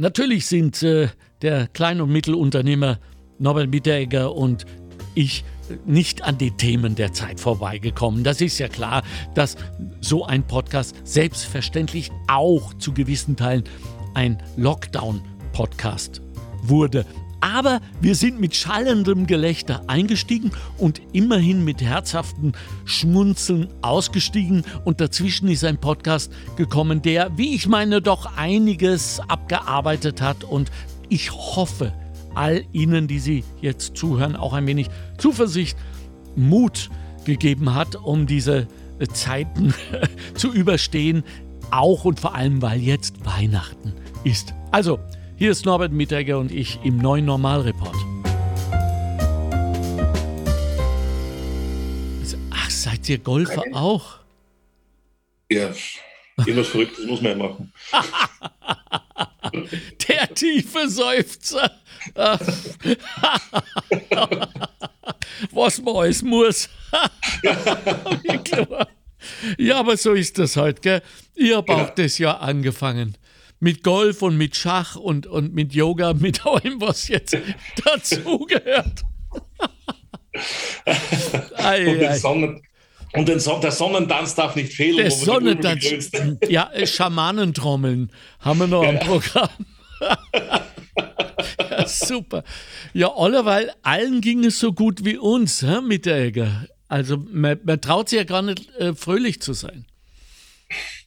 Natürlich sind äh, der Klein- und Mittelunternehmer Norbert Mitteregger und ich nicht an den Themen der Zeit vorbeigekommen. Das ist ja klar, dass so ein Podcast selbstverständlich auch zu gewissen Teilen ein Lockdown-Podcast wurde. Aber wir sind mit schallendem Gelächter eingestiegen und immerhin mit herzhaften Schmunzeln ausgestiegen. Und dazwischen ist ein Podcast gekommen, der, wie ich meine, doch einiges abgearbeitet hat. Und ich hoffe, all Ihnen, die Sie jetzt zuhören, auch ein wenig Zuversicht, Mut gegeben hat, um diese Zeiten zu überstehen. Auch und vor allem, weil jetzt Weihnachten ist. Also, hier ist Norbert Mittegger und ich im neuen Normalreport. Ach, seid ihr Golfer okay. auch? Ja, irgendwas Verrücktes muss man ja machen. Der tiefe Seufzer. Was man alles muss. ja, aber so ist das halt, gell? Ich habe genau. auch das Jahr angefangen mit Golf und mit Schach und, und mit Yoga, mit allem, was jetzt dazugehört. und, den Sonnen, und den Son der Sonnentanz darf nicht fehlen. Der Sonnentanz, ja, äh, Schamanentrommeln haben wir noch ja. am Programm. ja, super. Ja, allerweil allen ging es so gut wie uns hä, mit der Egger. Also man, man traut sich ja gar nicht äh, fröhlich zu sein.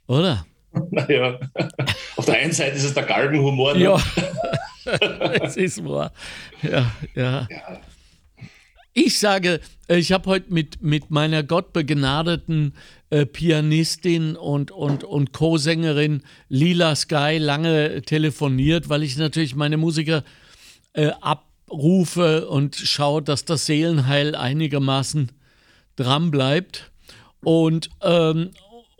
Oder? Naja, auf der einen Seite ist es der Galgenhumor. Ne? Ja, es ist wahr. Ja, ja. ja. Ich sage, ich habe heute mit, mit meiner gottbegnadeten äh, Pianistin und, und, und Co-Sängerin Lila Sky lange telefoniert, weil ich natürlich meine Musiker äh, abrufe und schaue, dass das Seelenheil einigermaßen dran bleibt. Und, ähm,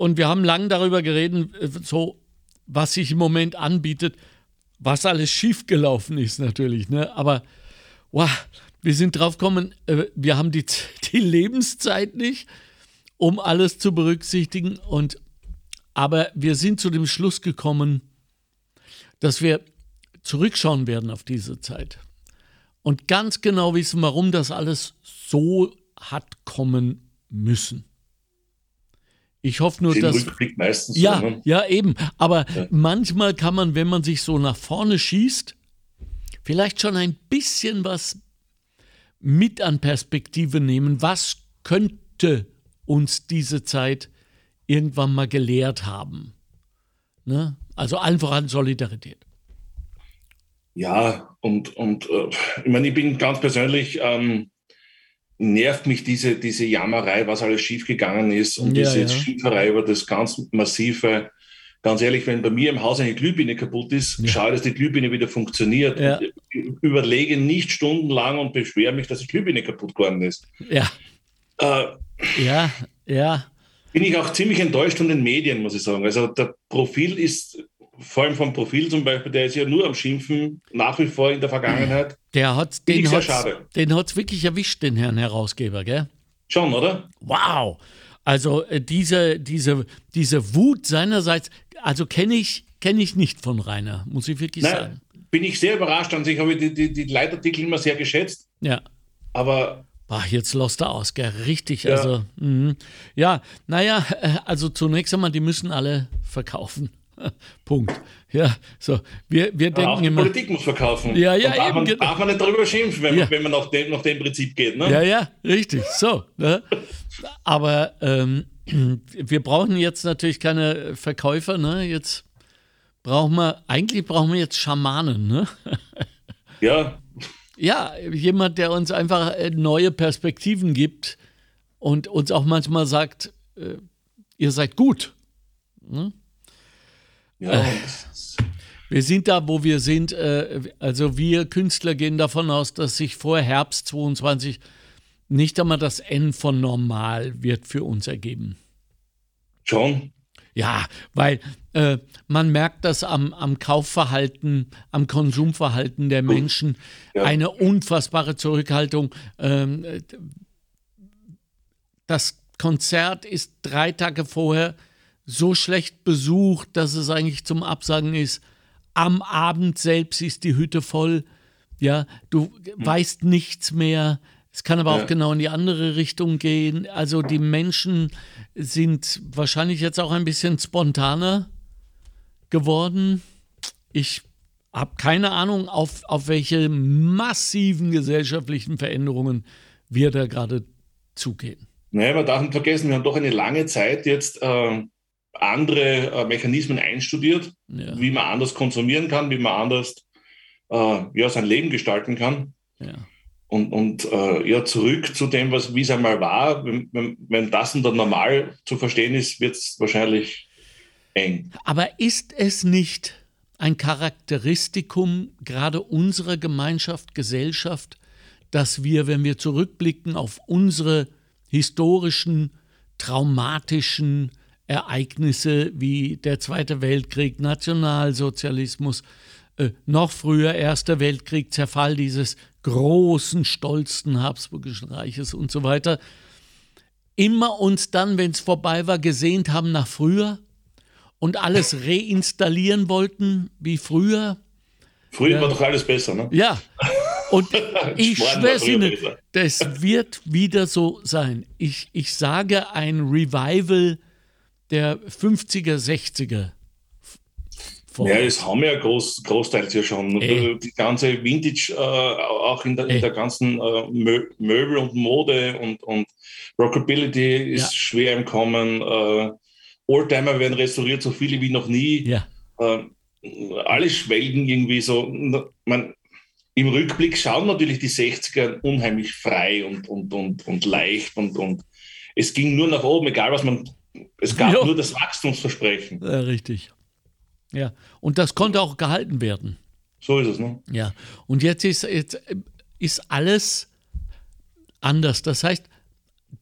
und wir haben lange darüber geredet, so was sich im Moment anbietet, was alles schiefgelaufen ist natürlich. Ne? Aber wow, wir sind drauf gekommen, äh, wir haben die, die Lebenszeit nicht, um alles zu berücksichtigen. Und, aber wir sind zu dem Schluss gekommen, dass wir zurückschauen werden auf diese Zeit und ganz genau wissen, warum das alles so hat kommen müssen. Ich hoffe nur, Den dass. Rückblick meistens ja, so, ne? ja, eben. Aber ja. manchmal kann man, wenn man sich so nach vorne schießt, vielleicht schon ein bisschen was mit an Perspektive nehmen. Was könnte uns diese Zeit irgendwann mal gelehrt haben? Ne? Also einfach an Solidarität. Ja, und, und äh, ich meine, ich bin ganz persönlich ähm, nervt mich diese, diese Jammerei, was alles schiefgegangen ist und ja, diese ja. Schieferei über das ganz massive. Ganz ehrlich, wenn bei mir im Haus eine Glühbirne kaputt ist, ja. schaue, dass die Glühbirne wieder funktioniert. Ja. Überlege nicht stundenlang und beschwere mich, dass die Glühbirne kaputt geworden ist. Ja. Äh, ja, ja. Bin ich auch ziemlich enttäuscht von den Medien, muss ich sagen. Also der Profil ist vor allem vom Profil zum Beispiel, der ist ja nur am Schimpfen, nach wie vor in der Vergangenheit. Der hat den hat's, den hat's wirklich erwischt, den Herrn Herausgeber, gell? Schon, oder? Wow. Also äh, diese, diese, diese Wut seinerseits, also kenne ich, kenn ich nicht von Rainer, muss ich wirklich Nein, sagen. Bin ich sehr überrascht an sich, habe die, die, die Leitartikel immer sehr geschätzt. Ja. Aber Ach, jetzt lost er aus, gell? Richtig. Ja. Also, mh. ja, naja, äh, also zunächst einmal, die müssen alle verkaufen. Punkt. Ja, so. Wir, wir denken auch die immer. Politik muss verkaufen. Ja, ja, darf, eben, man, darf man nicht darüber schimpfen, wenn, ja. man, wenn man nach dem, nach dem Prinzip geht. Ne? Ja, ja, richtig. So. Ne? Aber ähm, wir brauchen jetzt natürlich keine Verkäufer. Ne? Jetzt brauchen wir, eigentlich brauchen wir jetzt Schamanen. Ne? Ja. Ja, jemand, der uns einfach äh, neue Perspektiven gibt und uns auch manchmal sagt, äh, ihr seid gut. Ne? Ja, äh, wir sind da, wo wir sind. Äh, also wir Künstler gehen davon aus, dass sich vor Herbst 22 nicht einmal das N von normal wird für uns ergeben. Schon? Ja, weil äh, man merkt das am, am, Kaufverhalten, am Konsumverhalten der Menschen, ja. eine unfassbare Zurückhaltung. Ähm, das Konzert ist drei Tage vorher so schlecht besucht, dass es eigentlich zum Absagen ist. am Abend selbst ist die Hütte voll. Ja, du hm. weißt nichts mehr. Es kann aber ja. auch genau in die andere Richtung gehen. Also die Menschen sind wahrscheinlich jetzt auch ein bisschen spontaner geworden. Ich habe keine Ahnung, auf, auf welche massiven gesellschaftlichen Veränderungen wir da gerade zugehen. Naja, man darf nicht vergessen, wir haben doch eine lange Zeit jetzt äh, andere äh, Mechanismen einstudiert, ja. wie man anders konsumieren kann, wie man anders äh, ja, sein Leben gestalten kann. Ja. Und, und äh, ja, zurück zu dem, was wie es einmal war, wenn, wenn, wenn das unter normal zu verstehen ist, wird es wahrscheinlich eng. Aber ist es nicht ein Charakteristikum gerade unserer Gemeinschaft, Gesellschaft, dass wir, wenn wir zurückblicken auf unsere historischen, traumatischen Ereignisse wie der Zweite Weltkrieg, Nationalsozialismus, äh, noch früher Erster Weltkrieg, Zerfall dieses großen, stolzen Habsburgischen Reiches und so weiter, immer uns dann, wenn es vorbei war, gesehnt haben nach früher und alles reinstallieren wollten wie früher. Früher ja. war doch alles besser, ne? Ja. Und ich schwöre Ihnen, das wird wieder so sein. Ich, ich sage ein Revival der 50er, 60er. Vor. Ja, das haben wir ja groß, großteils ja schon. Ey. Die ganze Vintage, äh, auch in der, in der ganzen äh, Mö Möbel und Mode und, und Rockability ist ja. schwer im Kommen. Äh, Oldtimer werden restauriert, so viele wie noch nie. Ja. Äh, alle schwelgen irgendwie so. Man, Im Rückblick schauen natürlich die 60er unheimlich frei und, und, und, und leicht und, und es ging nur nach oben, egal was man. Es gab ja. nur das Wachstumsversprechen. Ja, richtig. Ja, und das konnte auch gehalten werden. So ist es, ne? Ja, und jetzt ist, jetzt ist alles anders. Das heißt,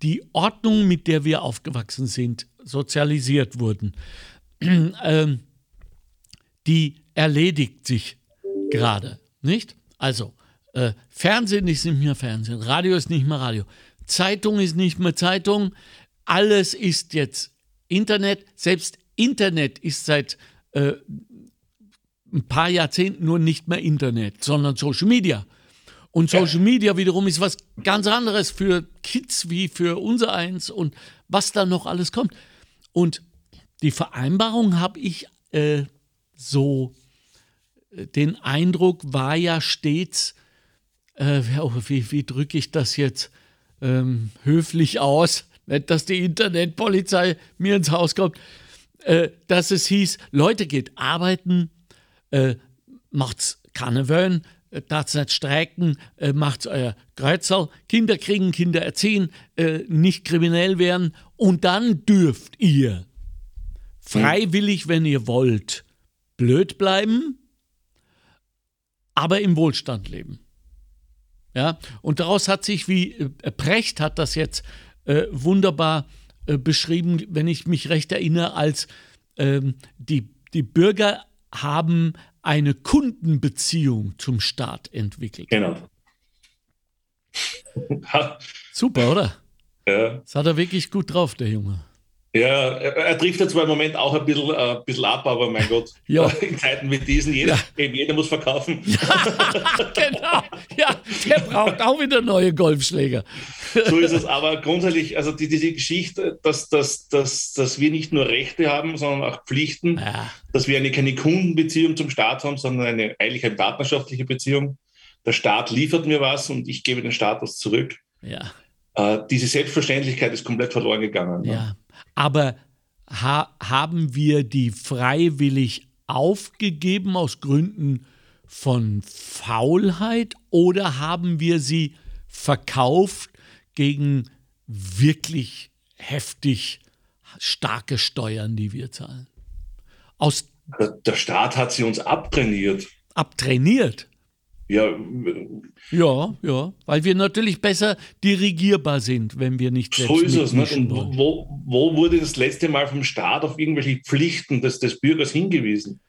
die Ordnung, mit der wir aufgewachsen sind, sozialisiert wurden, ähm, die erledigt sich gerade, nicht? Also, äh, Fernsehen ist nicht mehr Fernsehen, Radio ist nicht mehr Radio, Zeitung ist nicht mehr Zeitung, alles ist jetzt Internet, selbst Internet ist seit äh, ein paar Jahrzehnten nur nicht mehr Internet, sondern Social Media. Und Social Media wiederum ist was ganz anderes für Kids wie für unser eins und was da noch alles kommt. Und die Vereinbarung habe ich äh, so, äh, den Eindruck war ja stets, äh, wie, wie drücke ich das jetzt ähm, höflich aus, nicht, dass die Internetpolizei mir ins Haus kommt, äh, dass es hieß, Leute, geht arbeiten, äh, macht's Karneval, äh, nicht streiken, äh, macht's euer Kreuzer, Kinder kriegen, Kinder erziehen, äh, nicht kriminell werden. Und dann dürft ihr freiwillig, wenn ihr wollt, blöd bleiben, aber im Wohlstand leben. Ja, und daraus hat sich, wie äh, Precht hat das jetzt äh, wunderbar äh, beschrieben, wenn ich mich recht erinnere, als ähm, die, die Bürger haben eine Kundenbeziehung zum Staat entwickelt. Genau. Super, oder? Ja. Das hat er wirklich gut drauf, der Junge. Ja, er, er trifft jetzt zwar im Moment auch ein bisschen, äh, ein bisschen ab, aber mein Gott, ja. in Zeiten wie diesen, jeder, ja. jeder muss verkaufen. Ja, genau. Ja, der braucht auch wieder neue Golfschläger. So ist es, aber grundsätzlich, also die, diese Geschichte, dass, dass, dass, dass wir nicht nur Rechte haben, sondern auch Pflichten, ja. dass wir eine, keine Kundenbeziehung zum Staat haben, sondern eine, eigentlich eine partnerschaftliche Beziehung. Der Staat liefert mir was und ich gebe den Staat was zurück. Ja. Äh, diese Selbstverständlichkeit ist komplett verloren gegangen. Ne? Ja. Aber ha haben wir die freiwillig aufgegeben aus Gründen von Faulheit oder haben wir sie verkauft gegen wirklich heftig starke Steuern, die wir zahlen? Aus der Staat hat sie uns abtrainiert. Abtrainiert? Ja, ja, ja, weil wir natürlich besser dirigierbar sind, wenn wir nicht selbst So ist es. Ne? Und wo, wo wurde das letzte Mal vom Staat auf irgendwelche Pflichten des, des Bürgers hingewiesen?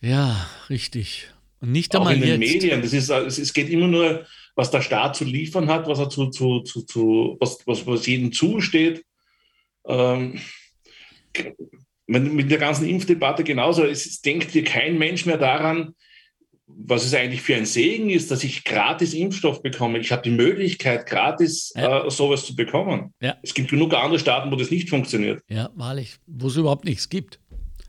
Ja, richtig. Und nicht einmal Auch in den jetzt. Medien. Das ist, es geht immer nur, was der Staat zu liefern hat, was er zu, zu, zu, zu was, was, was jedem zusteht. Ähm, mit der ganzen Impfdebatte genauso. Es denkt hier kein Mensch mehr daran, was es eigentlich für ein Segen ist, dass ich gratis Impfstoff bekomme. Ich habe die Möglichkeit, gratis ja. äh, sowas zu bekommen. Ja. Es gibt genug andere Staaten, wo das nicht funktioniert. Ja, wahrlich, wo es überhaupt nichts gibt.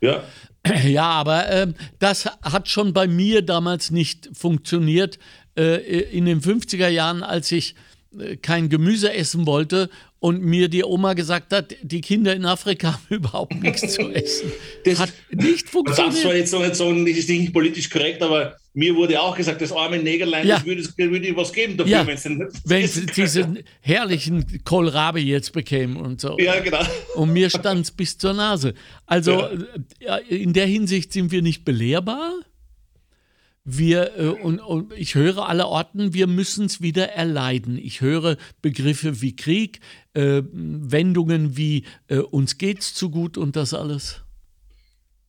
Ja. Ja, aber äh, das hat schon bei mir damals nicht funktioniert. Äh, in den 50er Jahren, als ich äh, kein Gemüse essen wollte und mir die Oma gesagt hat, die Kinder in Afrika haben überhaupt nichts zu essen. Das hat nicht funktioniert. Das war jetzt noch nicht so, ist nicht politisch korrekt, aber mir wurde auch gesagt, das arme Negerlein, ja. das würde, würde ich was geben dafür, ja. wenn sie diesen herrlichen Kohlrabi jetzt bekämen und so. Ja, genau. Und mir stand es bis zur Nase. Also ja. in der Hinsicht sind wir nicht belehrbar. Wir, äh, und, und, ich höre alle Orten, wir müssen es wieder erleiden. Ich höre Begriffe wie Krieg, äh, Wendungen wie äh, uns geht's zu gut und das alles.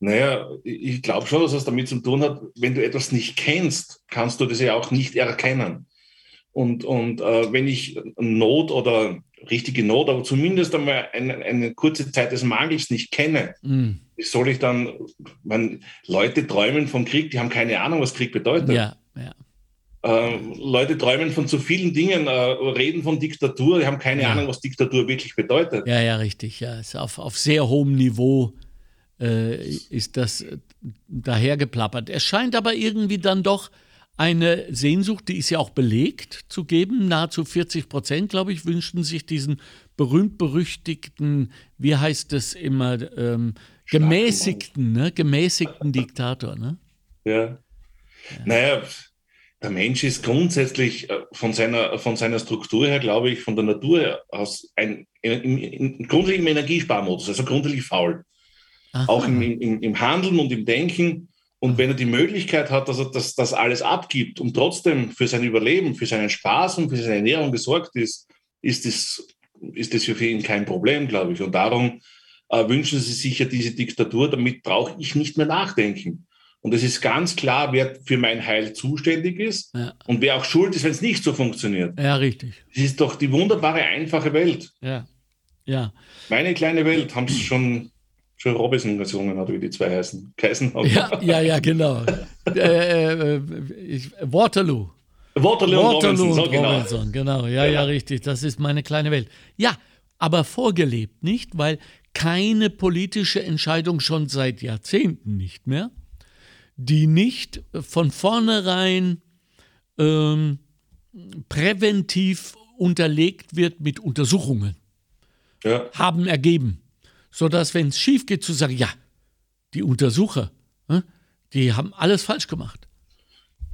Naja, ich glaube schon, dass es damit zu tun hat, wenn du etwas nicht kennst, kannst du das ja auch nicht erkennen. Und, und äh, wenn ich Not oder richtige Not, aber zumindest einmal eine, eine kurze Zeit des Mangels nicht kenne, mm. wie soll ich dann, wenn Leute träumen vom Krieg, die haben keine Ahnung, was Krieg bedeutet. Ja, ja. Äh, Leute träumen von zu vielen Dingen, äh, reden von Diktatur, die haben keine ja. Ahnung, was Diktatur wirklich bedeutet. Ja, ja, richtig. Ja, ist auf, auf sehr hohem Niveau äh, ist das dahergeplappert. Es scheint aber irgendwie dann doch eine Sehnsucht, die ist ja auch belegt, zu geben. Nahezu 40 Prozent, glaube ich, wünschten sich diesen berühmt-berüchtigten, wie heißt es immer, ähm, gemäßigten, ne? gemäßigten Diktator. Ne? Ja. ja. Naja, der Mensch ist grundsätzlich äh, von seiner, von seiner Struktur her, glaube ich, von der Natur aus ein, im, im, grundsätzlich im Energiesparmodus, also grundsätzlich faul. Aha. Auch im, im, im Handeln und im Denken. Und wenn er die Möglichkeit hat, dass er das, das alles abgibt und trotzdem für sein Überleben, für seinen Spaß und für seine Ernährung gesorgt ist, ist das, ist das für ihn kein Problem, glaube ich. Und darum äh, wünschen sie sich ja diese Diktatur, damit brauche ich nicht mehr nachdenken. Und es ist ganz klar, wer für mein Heil zuständig ist ja. und wer auch schuld ist, wenn es nicht so funktioniert. Ja, richtig. Es ist doch die wunderbare, einfache Welt. Ja. ja. Meine kleine Welt haben es schon, schon Robinson gesungen, oder wie die zwei heißen. Kaisen ja, ja, ja, genau. äh, äh, ich, Waterloo. Waterloo, Waterloo und Robinson, und genau. Robinson, genau. Ja, ja, ja, richtig. Das ist meine kleine Welt. Ja, aber vorgelebt, nicht? Weil keine politische Entscheidung schon seit Jahrzehnten nicht mehr die nicht von vornherein ähm, präventiv unterlegt wird mit Untersuchungen, ja. haben ergeben. Sodass, wenn es schief geht, zu sagen, ja, die Untersucher, ne, die haben alles falsch gemacht.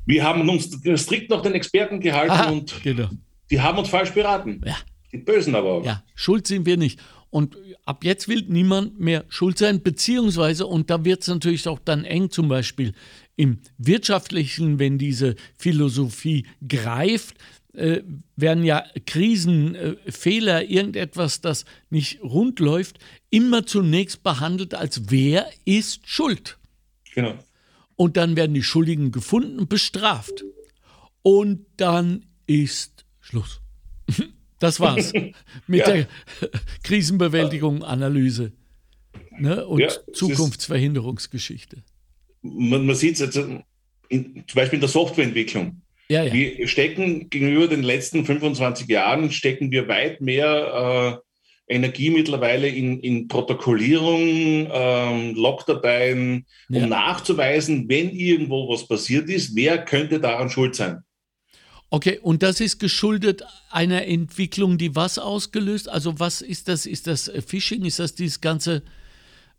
Wir haben uns strikt nach den Experten gehalten Aha, und genau. die haben uns falsch beraten. Ja. Die Bösen aber auch. Ja, schuld sind wir nicht. Und ab jetzt will niemand mehr schuld sein, beziehungsweise, und da wird es natürlich auch dann eng, zum Beispiel im wirtschaftlichen, wenn diese Philosophie greift, äh, werden ja Krisen, äh, Fehler, irgendetwas, das nicht rund läuft, immer zunächst behandelt als wer ist schuld. Genau. Und dann werden die Schuldigen gefunden und bestraft. Und dann ist Schluss. Das war's mit ja. der Krisenbewältigung, Analyse ne? und ja, Zukunftsverhinderungsgeschichte. Man, man sieht es jetzt in, zum Beispiel in der Softwareentwicklung. Ja, ja. Wir stecken gegenüber den letzten 25 Jahren stecken wir weit mehr äh, Energie mittlerweile in, in Protokollierung, ähm, Logdateien, um ja. nachzuweisen, wenn irgendwo was passiert ist, wer könnte daran schuld sein. Okay, und das ist geschuldet einer Entwicklung, die was ausgelöst? Also was ist das? Ist das Phishing? Ist das dieses ganze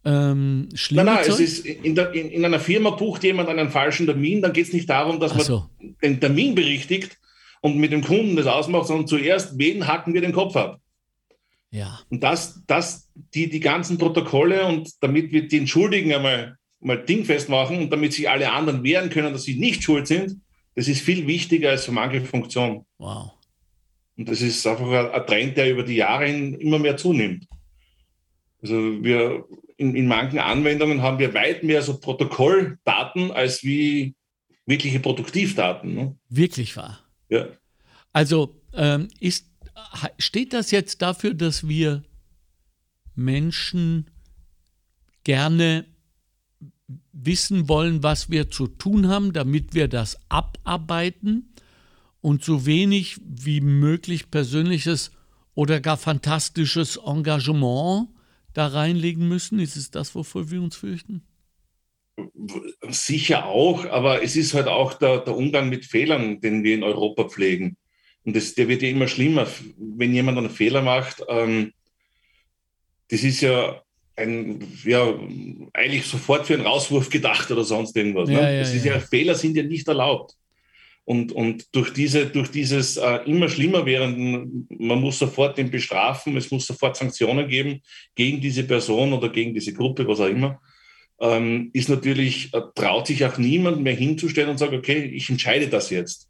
ähm, Nein, nein, es ist in, der, in, in, einer Firma bucht jemand einen falschen Termin, dann geht es nicht darum, dass man so. den Termin berichtigt und mit dem Kunden das ausmacht, sondern zuerst, wen hacken wir den Kopf ab? Ja. Und das, das die, die ganzen Protokolle und damit wir den Schuldigen einmal mal dingfest machen und damit sich alle anderen wehren können, dass sie nicht schuld sind, das ist viel wichtiger als so manche Funktion. Wow. Und das ist einfach ein Trend, der über die Jahre immer mehr zunimmt. Also wir in, in manchen Anwendungen haben wir weit mehr so Protokolldaten als wie wirkliche Produktivdaten. Ne? Wirklich wahr. Ja. Also ähm, ist, steht das jetzt dafür, dass wir Menschen gerne wissen wollen, was wir zu tun haben, damit wir das abarbeiten und so wenig wie möglich persönliches oder gar fantastisches Engagement da reinlegen müssen? Ist es das, wovor wir uns fürchten? Sicher auch, aber es ist halt auch der, der Umgang mit Fehlern, den wir in Europa pflegen. Und das, der wird ja immer schlimmer, wenn jemand einen Fehler macht. Ähm, das ist ja ein, ja, eigentlich sofort für einen Rauswurf gedacht oder sonst irgendwas. Ja, ne? ja, das ist ja, Fehler sind ja nicht erlaubt. Und, und durch, diese, durch dieses äh, immer schlimmer werden, man muss sofort den bestrafen, es muss sofort Sanktionen geben gegen diese Person oder gegen diese Gruppe, was auch immer, ähm, ist natürlich, äh, traut sich auch niemand mehr hinzustellen und sagt, okay, ich entscheide das jetzt.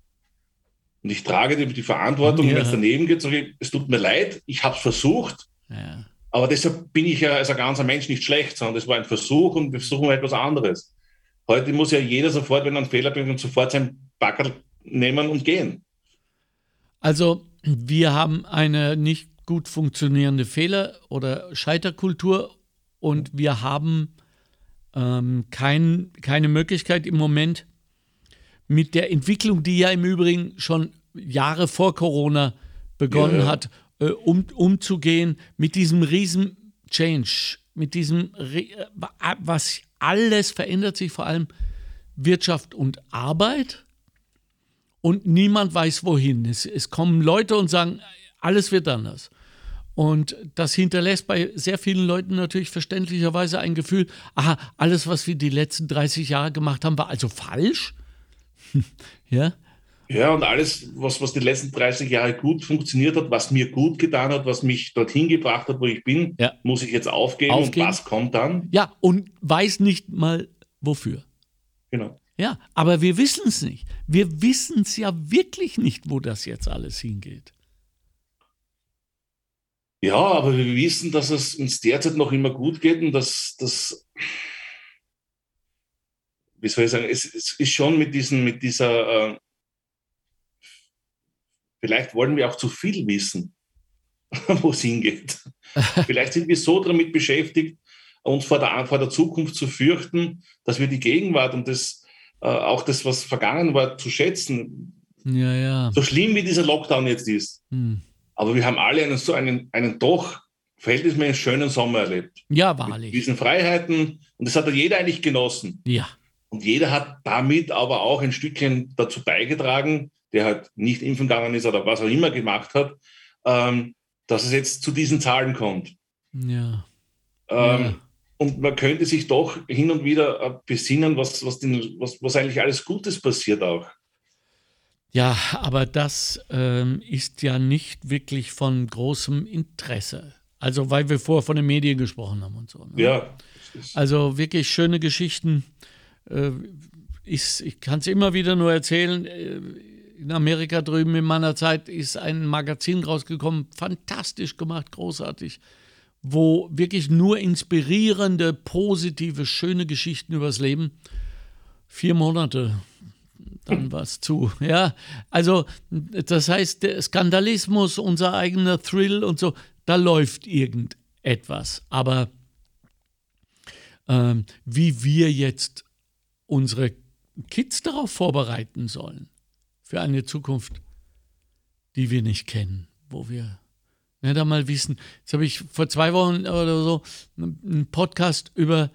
Und ich trage die, die Verantwortung, ja. wenn es daneben geht, sage ich, es tut mir leid, ich habe es versucht, ja. aber deshalb bin ich ja als ein ganzer Mensch nicht schlecht, sondern das war ein Versuch und wir versuchen etwas anderes. Heute muss ja jeder sofort, wenn er einen Fehler bringt, sofort sein Backerl nehmen und gehen. Also wir haben eine nicht gut funktionierende Fehler- oder Scheiterkultur und wir haben ähm, kein, keine Möglichkeit im Moment mit der Entwicklung, die ja im Übrigen schon Jahre vor Corona begonnen ja. hat, äh, um, umzugehen mit diesem riesen Change, mit diesem, äh, was alles verändert sich, vor allem Wirtschaft und Arbeit und niemand weiß wohin. Es, es kommen Leute und sagen, alles wird anders. Und das hinterlässt bei sehr vielen Leuten natürlich verständlicherweise ein Gefühl, aha, alles, was wir die letzten 30 Jahre gemacht haben, war also falsch. ja. Ja, und alles, was, was die letzten 30 Jahre gut funktioniert hat, was mir gut getan hat, was mich dorthin gebracht hat, wo ich bin, ja. muss ich jetzt aufgeben, aufgeben. Und was kommt dann? Ja, und weiß nicht mal wofür. Genau. Ja, aber wir wissen es nicht. Wir wissen es ja wirklich nicht, wo das jetzt alles hingeht. Ja, aber wir wissen, dass es uns derzeit noch immer gut geht und dass das, wie soll ich sagen, es, es, ist schon mit, diesen, mit dieser, äh, vielleicht wollen wir auch zu viel wissen, wo es hingeht. vielleicht sind wir so damit beschäftigt, uns vor der, vor der Zukunft zu fürchten, dass wir die Gegenwart und das äh, auch das, was vergangen war, zu schätzen. Ja, ja. So schlimm wie dieser Lockdown jetzt ist. Hm. Aber wir haben alle einen, so einen, einen doch verhältnismäßig schönen Sommer erlebt. Ja, wahrlich. Mit diesen Freiheiten. Und das hat jeder eigentlich genossen. Ja. Und jeder hat damit aber auch ein Stückchen dazu beigetragen, der halt nicht impfen gegangen ist oder was auch immer gemacht hat, ähm, dass es jetzt zu diesen Zahlen kommt. Ja. Ähm, ja. Und man könnte sich doch hin und wieder äh, besinnen, was, was, den, was, was eigentlich alles Gutes passiert auch. Ja, aber das ähm, ist ja nicht wirklich von großem Interesse. Also, weil wir vorher von den Medien gesprochen haben und so. Ne? Ja. Also wirklich schöne Geschichten. Äh, ich ich kann es immer wieder nur erzählen. Äh, in Amerika drüben in meiner Zeit ist ein Magazin rausgekommen, fantastisch gemacht, großartig wo wirklich nur inspirierende, positive, schöne Geschichten übers Leben. Vier Monate, dann war es zu. Ja, also das heißt, der Skandalismus, unser eigener Thrill und so, da läuft irgendetwas. Aber ähm, wie wir jetzt unsere Kids darauf vorbereiten sollen, für eine Zukunft, die wir nicht kennen, wo wir ja, da mal wissen. Jetzt habe ich vor zwei Wochen oder so einen Podcast über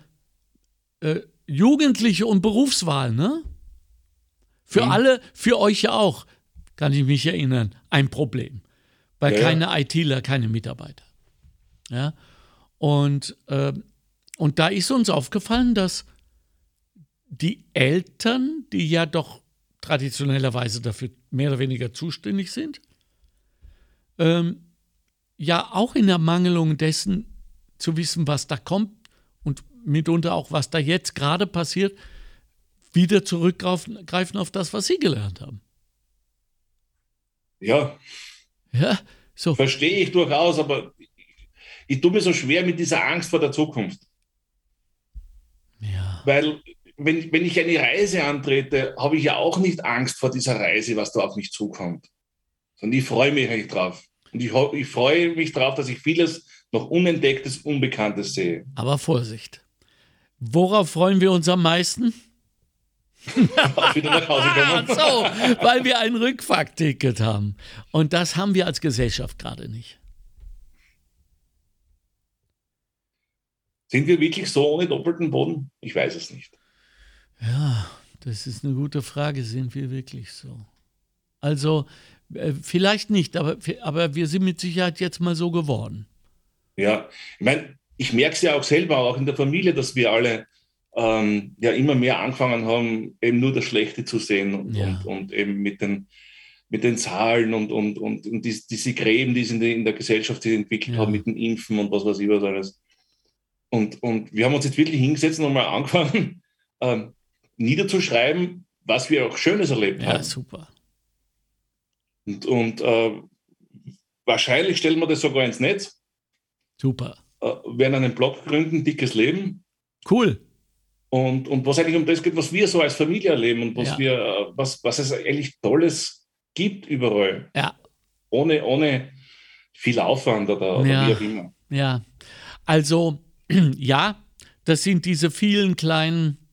äh, Jugendliche und Berufswahl, ne? Für mhm. alle, für euch ja auch, kann ich mich erinnern, ein Problem. Weil ja. keine ITler, keine Mitarbeiter. Ja. Und, äh, und da ist uns aufgefallen, dass die Eltern, die ja doch traditionellerweise dafür mehr oder weniger zuständig sind, ähm, ja auch in der Mangelung dessen zu wissen, was da kommt und mitunter auch, was da jetzt gerade passiert, wieder zurückgreifen auf das, was Sie gelernt haben. Ja. Ja, so. Verstehe ich durchaus, aber ich tue mir so schwer mit dieser Angst vor der Zukunft. Ja. Weil, wenn, wenn ich eine Reise antrete, habe ich ja auch nicht Angst vor dieser Reise, was da auf mich zukommt. Sondern ich freue mich eigentlich drauf. Und ich, ich freue mich darauf, dass ich vieles noch Unentdecktes, Unbekanntes sehe. Aber Vorsicht. Worauf freuen wir uns am meisten? wieder nach Hause kommen. so, weil wir ein Rückfahrtticket haben. Und das haben wir als Gesellschaft gerade nicht. Sind wir wirklich so ohne doppelten Boden? Ich weiß es nicht. Ja, das ist eine gute Frage. Sind wir wirklich so? Also, äh, vielleicht nicht, aber, aber wir sind mit Sicherheit jetzt mal so geworden. Ja, ich meine, ich merke es ja auch selber, auch in der Familie, dass wir alle ähm, ja immer mehr angefangen haben, eben nur das Schlechte zu sehen und, ja. und, und, eben mit den, mit den Zahlen und, und, und, und die, diese Gräben, die sie in, in der Gesellschaft sich entwickelt ja. haben, mit den Impfen und was weiß ich was alles. Und, und wir haben uns jetzt wirklich hingesetzt und mal angefangen, ähm, niederzuschreiben, was wir auch Schönes erlebt ja, haben. Ja, super. Und, und äh, wahrscheinlich stellen wir das sogar ins Netz. Super. Äh, werden einen Blog gründen, dickes Leben. Cool. Und, und was eigentlich um das geht, was wir so als Familie erleben und was ja. wir, äh, was, was es eigentlich Tolles gibt überall. Ja. Ohne, ohne viel Aufwand oder, oder ja. wie auch immer. Ja. Also, ja, das sind diese vielen kleinen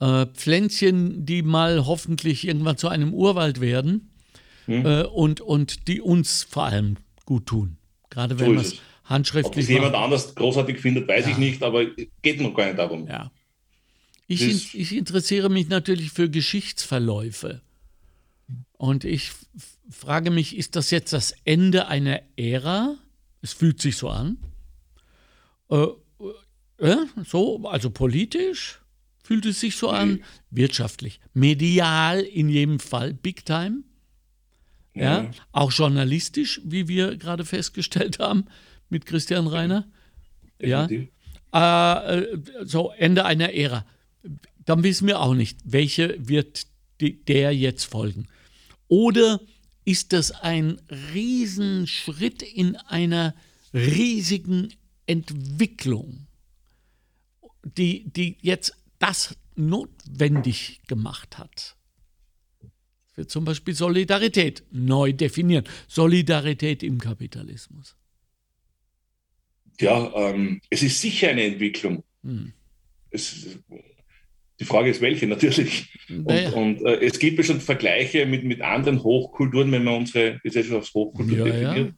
äh, Pflänzchen, die mal hoffentlich irgendwann zu einem Urwald werden hm. äh, und, und die uns vor allem gut tun. Gerade wenn so es handschriftlich. Ob es jemand anders großartig findet, weiß ja. ich nicht, aber geht noch gar nicht darum. Ja. Ich, in, ich interessiere mich natürlich für Geschichtsverläufe. Und ich frage mich, ist das jetzt das Ende einer Ära? Es fühlt sich so an. Äh, äh, so, also politisch fühlt es sich so an, wirtschaftlich, medial in jedem Fall, big time. Ja, ja. auch journalistisch, wie wir gerade festgestellt haben mit Christian Reiner. Ja, äh, äh, so Ende einer Ära. Dann wissen wir auch nicht, welche wird die, der jetzt folgen. Oder ist das ein Riesenschritt in einer riesigen Entwicklung, die, die jetzt das notwendig gemacht hat? Wir zum Beispiel Solidarität neu definieren. Solidarität im Kapitalismus. Ja, ähm, es ist sicher eine Entwicklung. Hm. Es, die Frage ist, welche natürlich. Naja. Und, und äh, es gibt ja schon Vergleiche mit, mit anderen Hochkulturen, wenn man unsere Gesellschaft als Hochkultur ja, definiert, ja.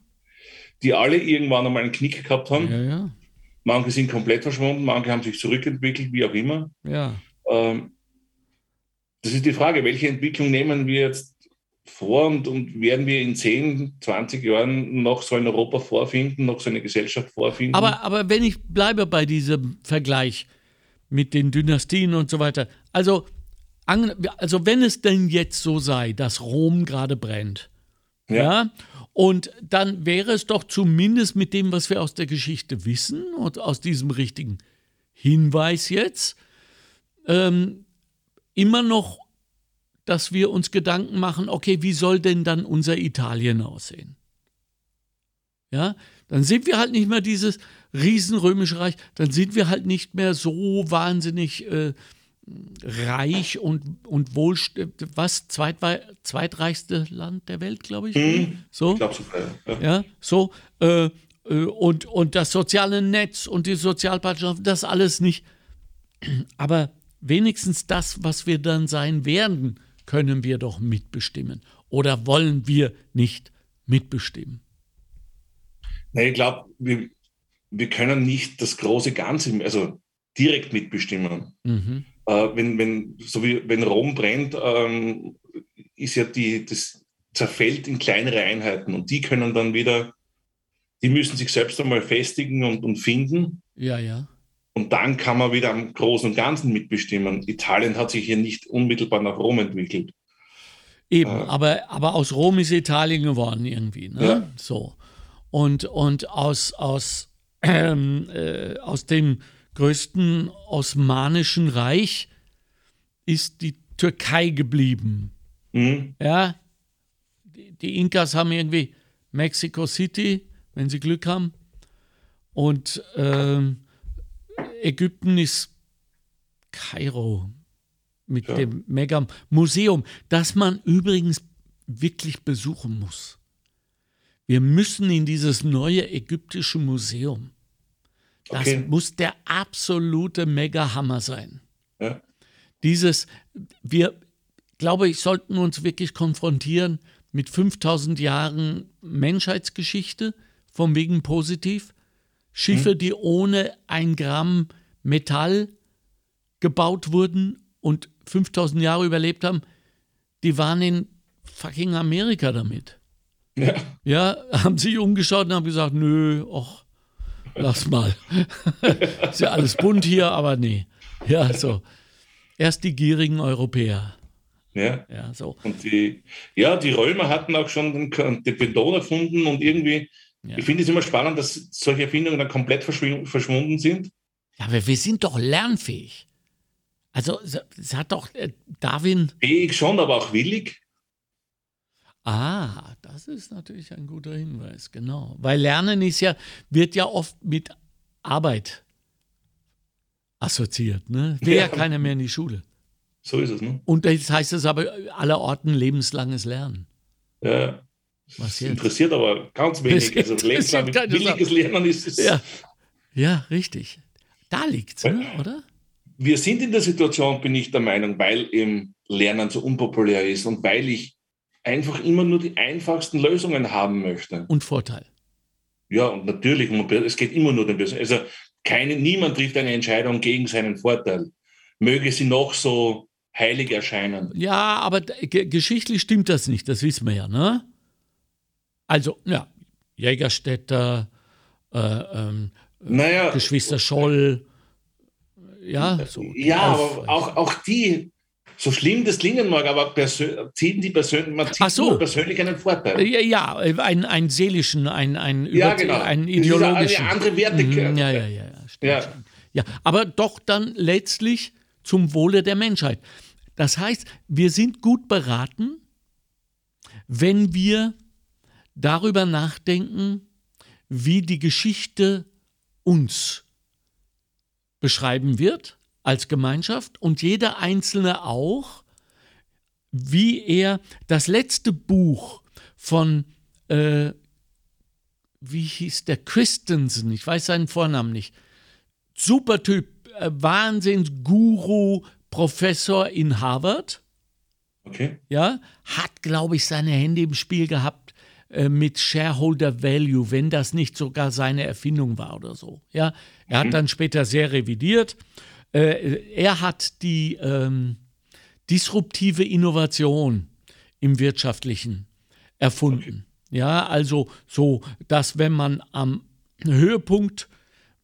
die alle irgendwann einmal einen Knick gehabt haben. Ja, manche sind komplett verschwunden, manche haben sich zurückentwickelt, wie auch immer. Ähm, das ist die Frage, welche Entwicklung nehmen wir jetzt vor und, und, werden wir in 10, 20 Jahren noch so ein Europa vorfinden, noch so eine Gesellschaft vorfinden? Aber, aber wenn ich bleibe bei diesem Vergleich mit den Dynastien und so weiter, also, also wenn es denn jetzt so sei, dass Rom gerade brennt, ja. ja, und dann wäre es doch zumindest mit dem, was wir aus der Geschichte wissen und aus diesem richtigen Hinweis jetzt, ähm, immer noch, dass wir uns Gedanken machen, okay, wie soll denn dann unser Italien aussehen? Ja, dann sind wir halt nicht mehr dieses Riesenrömische Reich, dann sind wir halt nicht mehr so wahnsinnig äh, reich und, und wohl, was, zweitreichste Land der Welt, glaube ich. Mhm. So? Ich glaube so, ja. ja. so. Äh, äh, und, und das soziale Netz und die Sozialpartnerschaft, das alles nicht. Aber wenigstens das, was wir dann sein werden, können wir doch mitbestimmen. Oder wollen wir nicht mitbestimmen? Nein, ich glaube, wir, wir können nicht das große Ganze, also direkt mitbestimmen. Mhm. Äh, wenn, wenn, so wie wenn Rom brennt, ähm, ist ja die, das zerfällt in kleinere Einheiten und die können dann wieder, die müssen sich selbst einmal festigen und, und finden. Ja, ja. Und dann kann man wieder am Großen und Ganzen mitbestimmen. Italien hat sich hier nicht unmittelbar nach Rom entwickelt. Eben, äh, aber, aber aus Rom ist Italien geworden irgendwie. Ne? Ja. So. Und, und aus, aus, ähm, äh, aus dem größten osmanischen Reich ist die Türkei geblieben. Mhm. Ja, die, die Inkas haben irgendwie Mexico City, wenn sie Glück haben. Und ähm, Ägypten ist Kairo mit ja. dem Mega-Museum, das man übrigens wirklich besuchen muss. Wir müssen in dieses neue ägyptische Museum. Das okay. muss der absolute Mega-Hammer sein. Ja. Dieses, wir, glaube ich, sollten uns wirklich konfrontieren mit 5000 Jahren Menschheitsgeschichte, vom wegen positiv. Schiffe, mhm. die ohne ein Gramm Metall gebaut wurden und 5000 Jahre überlebt haben, die waren in fucking Amerika damit. Ja. ja, haben sich umgeschaut und haben gesagt, nö, ach, lass mal. Ist ja alles bunt hier, aber nee. Ja, so. Erst die gierigen Europäer. Ja. ja, so. Und die, ja, die Römer hatten auch schon den, den Beton erfunden und irgendwie, ja. ich finde es immer spannend, dass solche Erfindungen dann komplett verschwunden sind. Ja, aber wir sind doch lernfähig. Also, es hat doch äh, Darwin. Fähig schon, aber auch willig. Ah, das ist natürlich ein guter Hinweis, genau. Weil Lernen ist ja, wird ja oft mit Arbeit assoziiert. Ne? Will ja. ja keiner mehr in die Schule. So ist es, ne? Und das heißt es aber aller Orten lebenslanges Lernen. Ja. Was jetzt? interessiert aber ganz wenig. Also lebenslang, williges Lernen ist es. Ja. ja, richtig. Da liegt es, ne? oder? Wir sind in der Situation, bin ich der Meinung, weil eben Lernen so unpopulär ist und weil ich einfach immer nur die einfachsten Lösungen haben möchte. Und Vorteil. Ja, und natürlich, es geht immer nur den Bösen. Also keine, niemand trifft eine Entscheidung gegen seinen Vorteil. Möge sie noch so heilig erscheinen. Ja, aber geschichtlich stimmt das nicht, das wissen wir ja, ne? Also, ja, Jägerstädter, äh, ähm, naja, Geschwister Scholl, ja, so. Ja, aber auch, auch die so schlimm das klingen mag, aber ziehen die persönlich, man zieht so. persönlich einen Vorteil. Ja, ja einen, einen seelischen, einen, einen, ja, genau. einen ideologischen. Eine andere Werte. Mhm, ja, ja, ja, ja, ja. Aber doch dann letztlich zum Wohle der Menschheit. Das heißt, wir sind gut beraten, wenn wir darüber nachdenken, wie die Geschichte uns beschreiben wird als Gemeinschaft und jeder Einzelne auch, wie er das letzte Buch von, äh, wie hieß der, Christensen, ich weiß seinen Vornamen nicht, super Typ, äh, Wahnsinnsguru, Professor in Harvard. Okay. Ja, hat, glaube ich, seine Hände im Spiel gehabt äh, mit Shareholder Value, wenn das nicht sogar seine Erfindung war oder so. Ja, er mhm. hat dann später sehr revidiert äh, er hat die ähm, disruptive Innovation im Wirtschaftlichen erfunden. Okay. Ja, also so, dass wenn man am Höhepunkt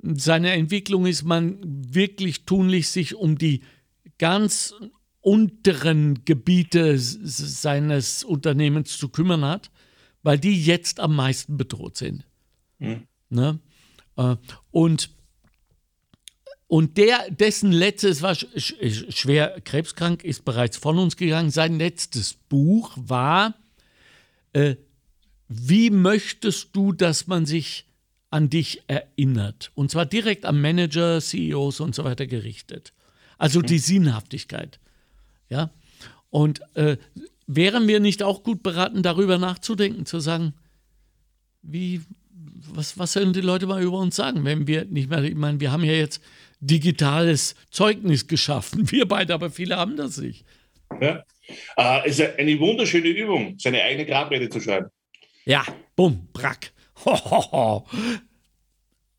seiner Entwicklung ist, man wirklich tunlich sich um die ganz unteren Gebiete seines Unternehmens zu kümmern hat, weil die jetzt am meisten bedroht sind. Mhm. Ne? Äh, und und der, dessen letztes war schwer krebskrank, ist bereits von uns gegangen. Sein letztes Buch war, äh, wie möchtest du, dass man sich an dich erinnert? Und zwar direkt am Manager, CEOs und so weiter gerichtet. Also die Sinnhaftigkeit. Ja. Und äh, wären wir nicht auch gut beraten, darüber nachzudenken, zu sagen, wie, was, was sollen die Leute mal über uns sagen, wenn wir nicht mehr, ich meine, wir haben ja jetzt digitales Zeugnis geschaffen. Wir beide, aber viele haben das nicht. Ja. Äh, ist eine wunderschöne Übung, seine eigene Grabrede zu schreiben. Ja, bumm, brack.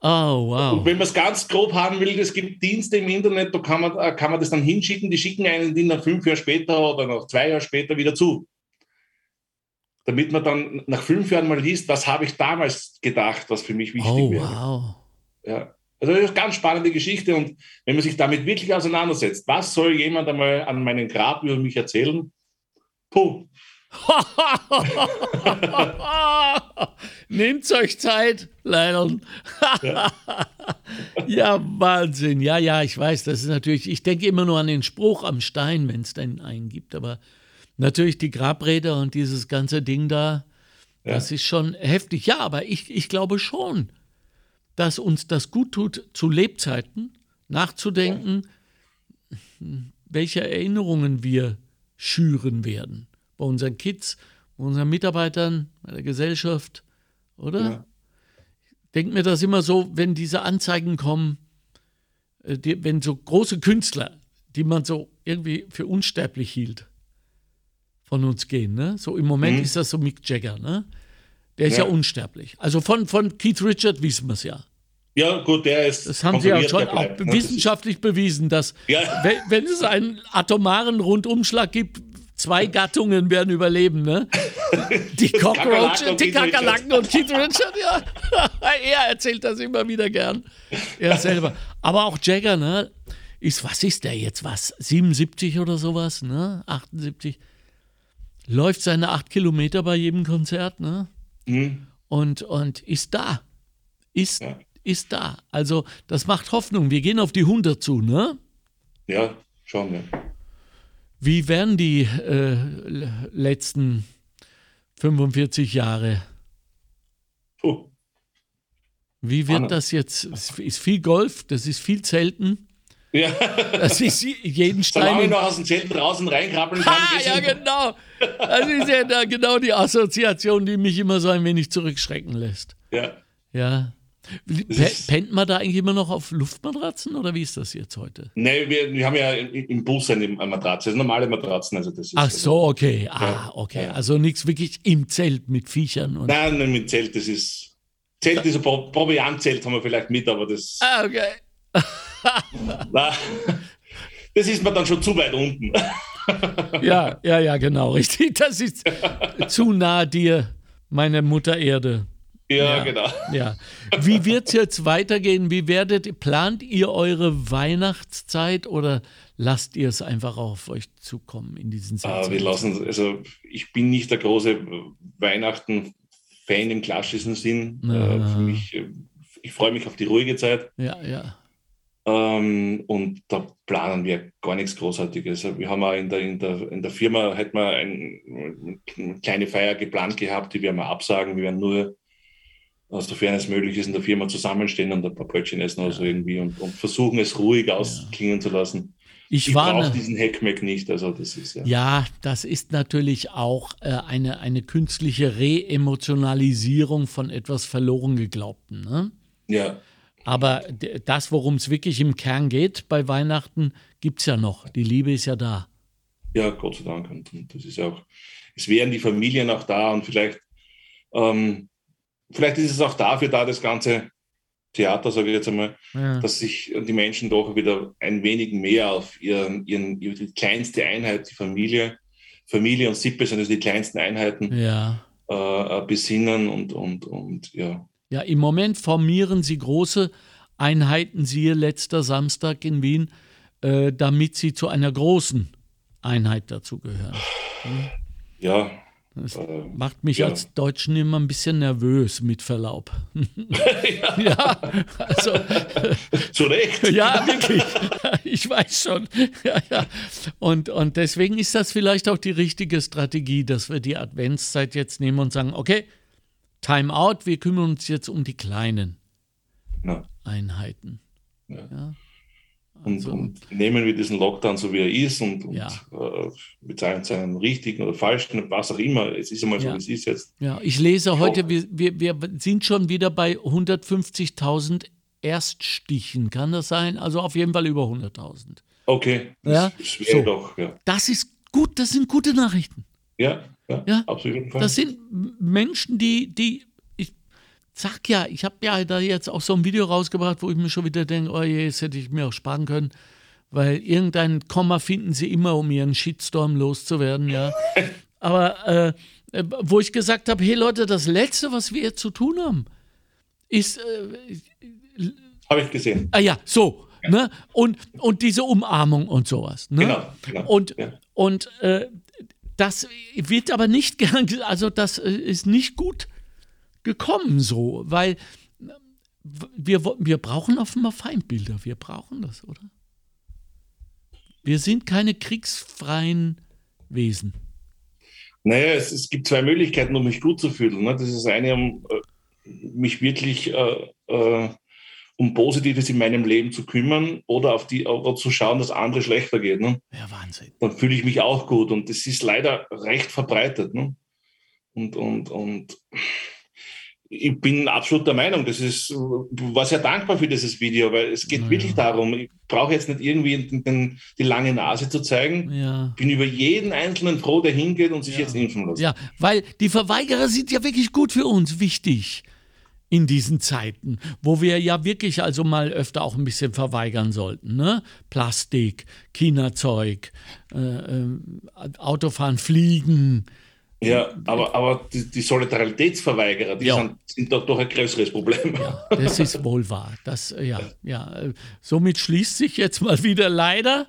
Oh, wow. Und wenn man es ganz grob haben will, es gibt Dienste im Internet, da kann man, äh, kann man das dann hinschicken, die schicken einen die nach fünf Jahren später oder nach zwei Jahren später wieder zu. Damit man dann nach fünf Jahren mal liest, was habe ich damals gedacht, was für mich wichtig oh, wäre. Wow. Ja. Also das ist eine ganz spannende Geschichte und wenn man sich damit wirklich auseinandersetzt, was soll jemand einmal an meinem Grab über mich erzählen? Puh. Nehmt euch Zeit, leider. ja. ja, Wahnsinn. Ja, ja, ich weiß, das ist natürlich, ich denke immer nur an den Spruch am Stein, wenn es denn einen gibt, aber natürlich die Grabrede und dieses ganze Ding da, ja. das ist schon heftig. Ja, aber ich, ich glaube schon, dass uns das gut tut, zu Lebzeiten nachzudenken, welche Erinnerungen wir schüren werden. Bei unseren Kids, bei unseren Mitarbeitern, bei der Gesellschaft, oder? Ja. denke mir das immer so, wenn diese Anzeigen kommen, äh, die, wenn so große Künstler, die man so irgendwie für unsterblich hielt, von uns gehen. Ne? So im Moment mhm. ist das so Mick Jagger, ne? Der ist ja, ja unsterblich. Also von, von Keith Richard wissen wir es ja. Ja, gut, der ist. Das haben sie ja schon bleibt, auch ne? wissenschaftlich bewiesen, dass ja. wenn, wenn, es einen atomaren Rundumschlag gibt, zwei Gattungen werden überleben, ne? Die Cockroaches, die Kakerlaken und Keith Richard, ja. er erzählt das immer wieder gern. Er selber. Aber auch Jagger, ne? Ist, was ist der jetzt? Was? 77 oder sowas, ne? 78. Läuft seine acht Kilometer bei jedem Konzert, ne? Mhm. Und, und ist da. Ist, ja. Ist da. Also, das macht Hoffnung. Wir gehen auf die 100 zu, ne? Ja, schauen wir. Wie werden die äh, letzten 45 Jahre? Oh. Wie wird Anna. das jetzt? Es ist viel Golf, das ist viel Zelten. Ja. Das ist jeden Stein. Solange ich noch aus dem Zelt draußen reinkrabbeln kann. Ha, ja, genau. Das ist ja da genau die Assoziation, die mich immer so ein wenig zurückschrecken lässt. Ja. Ja. Pennt man da eigentlich immer noch auf Luftmatratzen oder wie ist das jetzt heute? Nein, wir, wir haben ja im Bus eine Matratze, also normale Matratzen. Also das ist Ach so, okay. Ah, okay. Ja. Also nichts wirklich im Zelt mit Viechern. Und nein, nein, mit Zelt, das ist. Zelt ist ein Proviantzelt, haben wir vielleicht mit, aber das. Ah, okay. Das ist mir dann schon zu weit unten. ja, ja, ja, genau, richtig. Das ist zu nah dir, meine Mutter Erde. Ja, ja, genau. Ja. Wie wird es jetzt weitergehen? Wie werdet, plant ihr eure Weihnachtszeit oder lasst ihr es einfach auf euch zukommen in diesen Zeit? Ah, wir lassen also ich bin nicht der große Weihnachten-Fan im klassischen Sinn. Äh, für mich, äh, ich freue mich auf die ruhige Zeit. Ja, ja. Ähm, und da planen wir gar nichts Großartiges. Wir haben auch in der, in der, in der Firma hätten wir ein, eine kleine Feier geplant gehabt, die werden wir absagen. Wir werden nur, sofern es möglich ist, in der Firma zusammenstehen und ein paar Brötchen essen oder so irgendwie und, und versuchen es ruhig ausklingen zu lassen. Ich, ich brauche diesen Heckmeck nicht. Also das ist, ja. ja, das ist natürlich auch äh, eine, eine künstliche Re-Emotionalisierung von etwas verloren geglaubten. Ne? Ja. Aber das, worum es wirklich im Kern geht bei Weihnachten, gibt es ja noch. Die Liebe ist ja da. Ja, Gott sei Dank. Und, das ist auch, es wären die Familien auch da und vielleicht, ähm, vielleicht ist es auch dafür da, das ganze Theater, sage ich jetzt einmal, ja. dass sich die Menschen doch wieder ein wenig mehr auf ihren, ihren, ihre kleinste Einheit, die Familie, Familie und Sippe sind also die kleinsten Einheiten, ja. äh, besinnen und, und, und ja. Ja, im Moment formieren sie große Einheiten, siehe letzter Samstag in Wien, äh, damit sie zu einer großen Einheit dazugehören. Hm? Ja. Das äh, macht mich ja. als Deutschen immer ein bisschen nervös, mit Verlaub. ja, ja also. Zu Recht. Ja, wirklich. Ich weiß schon. Ja, ja. Und, und deswegen ist das vielleicht auch die richtige Strategie, dass wir die Adventszeit jetzt nehmen und sagen: Okay, Time out, wir kümmern uns jetzt um die kleinen. Einheiten. Ja. Ja. Also, und, und, nehmen wir diesen Lockdown so wie er ist und, und äh, mit seinen, seinen, richtigen oder falschen, was auch immer. Es ist einmal so, wie es ist jetzt. Ja, ich lese heute, wir, wir, wir sind schon wieder bei 150.000 Erststichen. Kann das sein? Also auf jeden Fall über 100.000. Okay, ja? das, das so. doch, ja. Das ist gut, das sind gute Nachrichten. Ja, ja, ja, absolut. Das sind Menschen, die, die, sag ja, ich habe ja da jetzt auch so ein Video rausgebracht, wo ich mir schon wieder denke, oh je, das hätte ich mir auch sparen können, weil irgendein Komma finden sie immer, um ihren Shitstorm loszuwerden, ja. Aber äh, wo ich gesagt habe, hey Leute, das Letzte, was wir jetzt zu tun haben, ist. Äh, habe ich gesehen. Ah ja, so. Ja. Ne? Und, und diese Umarmung und sowas. Ne? Genau, genau. Und, ja. und äh, das wird aber nicht gern, also das äh, ist nicht gut gekommen so, weil wir, wir brauchen offenbar Feindbilder. Wir brauchen das, oder? Wir sind keine kriegsfreien Wesen. Naja, es, es gibt zwei Möglichkeiten, um mich gut zu fühlen. Ne? Das ist eine, um äh, mich wirklich äh, äh, um Positives in meinem Leben zu kümmern oder auf die oder zu schauen, dass andere schlechter geht. Ne? Ja, Wahnsinn. Dann fühle ich mich auch gut und das ist leider recht verbreitet. Ne? Und, und, und ich bin absolut der Meinung, das ist, war sehr dankbar für dieses Video, weil es geht ja. wirklich darum, ich brauche jetzt nicht irgendwie den, den, die lange Nase zu zeigen. Ja. Bin über jeden Einzelnen froh, der hingeht und sich ja. jetzt impfen lässt. Ja, weil die Verweigerer sind ja wirklich gut für uns, wichtig in diesen Zeiten, wo wir ja wirklich also mal öfter auch ein bisschen verweigern sollten. Ne? Plastik, China-Zeug, äh, äh, Autofahren, Fliegen, ja, aber, aber die, die Solidaritätsverweigerer, die ja. sind, sind doch, doch ein größeres Problem. Ja, das ist wohl wahr. Das, ja, ja. Somit schließt sich jetzt mal wieder leider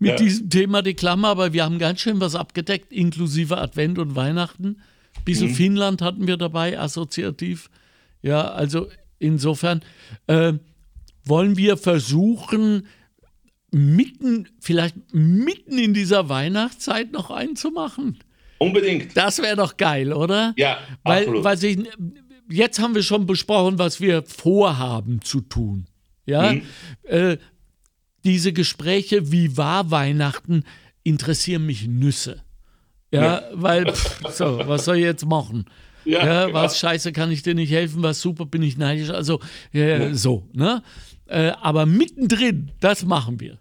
mit ja. diesem Thema die Klammer, aber wir haben ganz schön was abgedeckt, inklusive Advent und Weihnachten. Ein bisschen mhm. Finnland hatten wir dabei, assoziativ. Ja, also insofern äh, wollen wir versuchen, mitten, vielleicht mitten in dieser Weihnachtszeit noch einzumachen. Unbedingt. Das wäre doch geil, oder? Ja, weil, absolut. Weil sich, jetzt haben wir schon besprochen, was wir vorhaben zu tun. Ja, mhm. äh, diese Gespräche, wie war Weihnachten, interessieren mich Nüsse. Ja, ja. weil, pff, so, was soll ich jetzt machen? Ja, ja genau. was scheiße kann ich dir nicht helfen, was super bin ich neidisch. Also, ja, so, ne? Äh, aber mittendrin, das machen wir.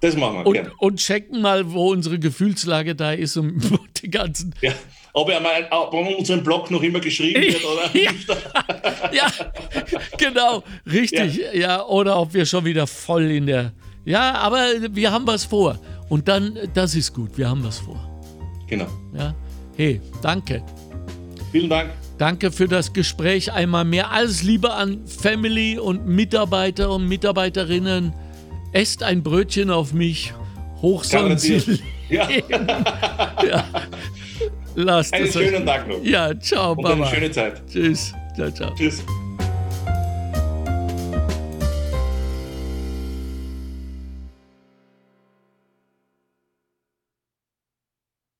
Das machen wir. Und, gerne. und checken mal, wo unsere Gefühlslage da ist und die ganzen. Ja. Ob er mal ob er unseren Blog noch immer geschrieben wird oder ja. ja, genau, richtig. Ja. ja, oder ob wir schon wieder voll in der. Ja, aber wir haben was vor. Und dann, das ist gut, wir haben was vor. Genau. Ja. Hey, danke. Vielen Dank. Danke für das Gespräch einmal mehr. Alles Liebe an Family und Mitarbeiter und Mitarbeiterinnen. Esst ein Brötchen auf mich. Hoch sie ja. ja. Lasst Einen schönen Tag noch. Ja, ciao, Und Eine schöne Zeit. Tschüss. Ciao, ciao. Tschüss.